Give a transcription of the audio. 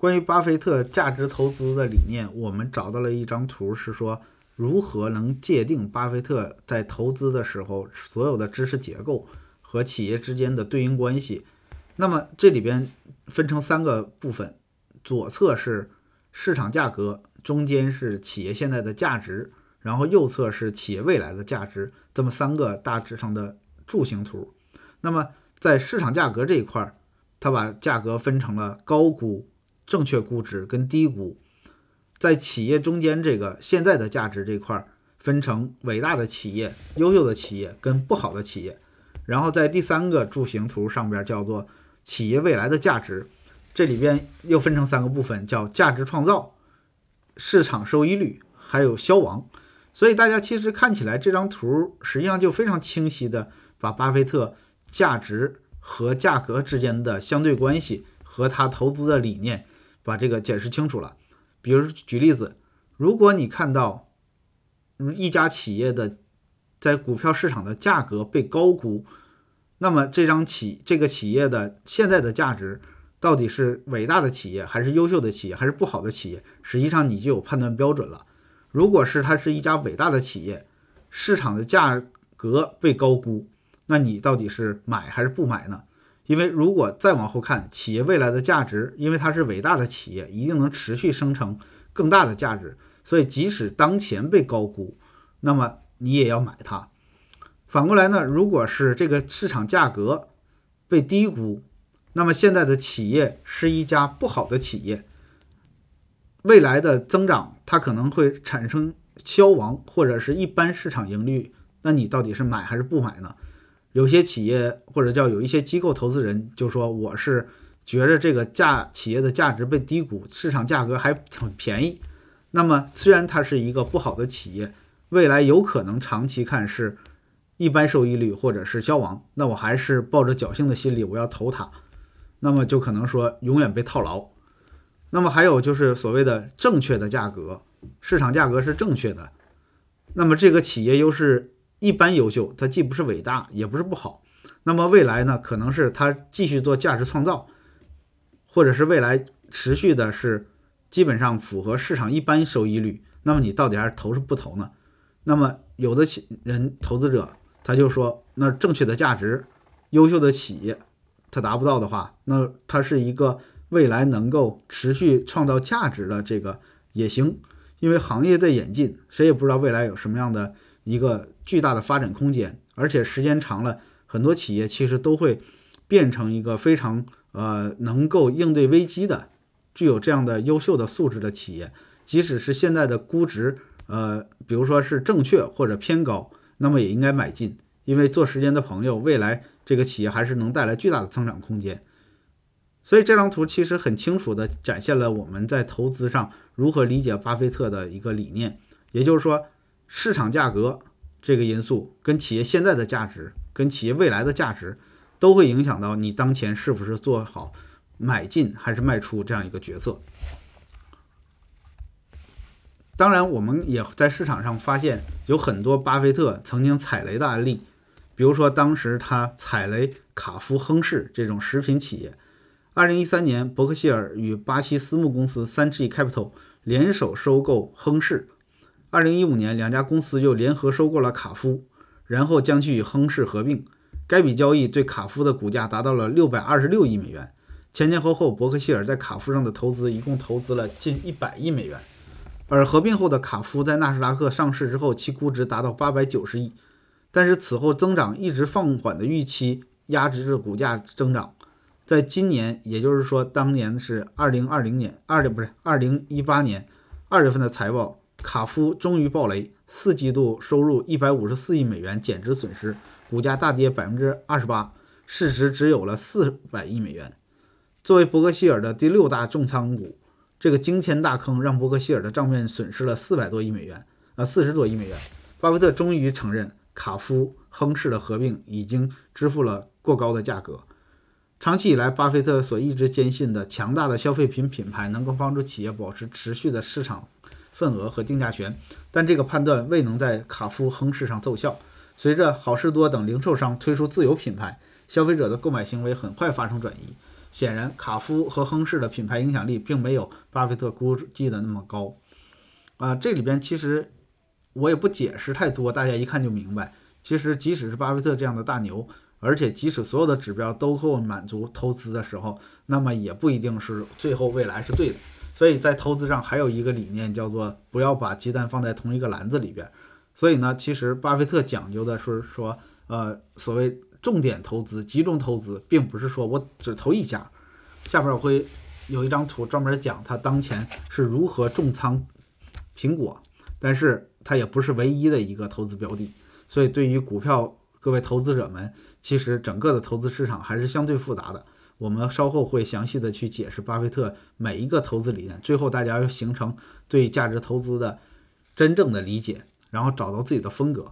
关于巴菲特价值投资的理念，我们找到了一张图，是说如何能界定巴菲特在投资的时候所有的知识结构和企业之间的对应关系。那么这里边分成三个部分，左侧是市场价格，中间是企业现在的价值，然后右侧是企业未来的价值，这么三个大致上的柱形图。那么在市场价格这一块儿，它把价格分成了高估。正确估值跟低估，在企业中间这个现在的价值这块儿分成伟大的企业、优秀的企业跟不好的企业，然后在第三个柱形图上边叫做企业未来的价值，这里边又分成三个部分，叫价值创造、市场收益率还有消亡。所以大家其实看起来这张图实际上就非常清晰的把巴菲特价值和价格之间的相对关系和他投资的理念。把这个解释清楚了。比如举例子，如果你看到一家企业的在股票市场的价格被高估，那么这张企这个企业的现在的价值到底是伟大的企业，还是优秀的企业，还是不好的企业？实际上你就有判断标准了。如果是它是一家伟大的企业，市场的价格被高估，那你到底是买还是不买呢？因为如果再往后看，企业未来的价值，因为它是伟大的企业，一定能持续生成更大的价值，所以即使当前被高估，那么你也要买它。反过来呢，如果是这个市场价格被低估，那么现在的企业是一家不好的企业，未来的增长它可能会产生消亡或者是一般市场盈率，那你到底是买还是不买呢？有些企业或者叫有一些机构投资人就说我是觉着这个价企业的价值被低估，市场价格还挺便宜。那么虽然它是一个不好的企业，未来有可能长期看是一般收益率或者是消亡，那我还是抱着侥幸的心理我要投它。那么就可能说永远被套牢。那么还有就是所谓的正确的价格，市场价格是正确的，那么这个企业又是。一般优秀，它既不是伟大，也不是不好。那么未来呢？可能是它继续做价值创造，或者是未来持续的是基本上符合市场一般收益率。那么你到底还是投是不投呢？那么有的企人投资者他就说，那正确的价值、优秀的企业，它达不到的话，那它是一个未来能够持续创造价值的这个也行，因为行业在演进，谁也不知道未来有什么样的一个。巨大的发展空间，而且时间长了，很多企业其实都会变成一个非常呃能够应对危机的、具有这样的优秀的素质的企业。即使是现在的估值呃，比如说是正确或者偏高，那么也应该买进，因为做时间的朋友，未来这个企业还是能带来巨大的增长空间。所以这张图其实很清楚地展现了我们在投资上如何理解巴菲特的一个理念，也就是说市场价格。这个因素跟企业现在的价值、跟企业未来的价值，都会影响到你当前是不是做好买进还是卖出这样一个决策。当然，我们也在市场上发现有很多巴菲特曾经踩雷的案例，比如说当时他踩雷卡夫、亨氏这种食品企业。二零一三年，伯克希尔与巴西私募公司三 G Capital 联手收购亨氏。二零一五年，两家公司又联合收购了卡夫，然后将其与亨氏合并。该笔交易对卡夫的股价达到了六百二十六亿美元。前前后后，伯克希尔在卡夫上的投资一共投资了近一百亿美元。而合并后的卡夫在纳斯达克上市之后，其估值达到八百九十亿。但是此后增长一直放缓的预期压制着股价增长。在今年，也就是说当年是二零二零年二的不是二零一八年二月份的财报。卡夫终于暴雷，四季度收入一百五十四亿美元，减值损失，股价大跌百分之二十八，市值只有了四百亿美元。作为伯克希尔的第六大重仓股，这个惊天大坑让伯克希尔的账面损失了四百多亿美元，啊，四十多亿美元。巴菲特终于承认，卡夫亨氏的合并已经支付了过高的价格。长期以来，巴菲特所一直坚信的强大的消费品品牌能够帮助企业保持持续的市场。份额和定价权，但这个判断未能在卡夫亨氏上奏效。随着好事多等零售商推出自有品牌，消费者的购买行为很快发生转移。显然卡夫和亨氏的品牌影响力并没有巴菲特估计的那么高。啊，这里边其实我也不解释太多，大家一看就明白。其实即使是巴菲特这样的大牛，而且即使所有的指标都够满足投资的时候，那么也不一定是最后未来是对的。所以在投资上还有一个理念叫做不要把鸡蛋放在同一个篮子里边。所以呢，其实巴菲特讲究的是说，呃，所谓重点投资、集中投资，并不是说我只投一家。下边我会有一张图专门讲他当前是如何重仓苹果，但是它也不是唯一的一个投资标的。所以对于股票各位投资者们，其实整个的投资市场还是相对复杂的。我们稍后会详细的去解释巴菲特每一个投资理念，最后大家要形成对价值投资的真正的理解。然后找到自己的风格。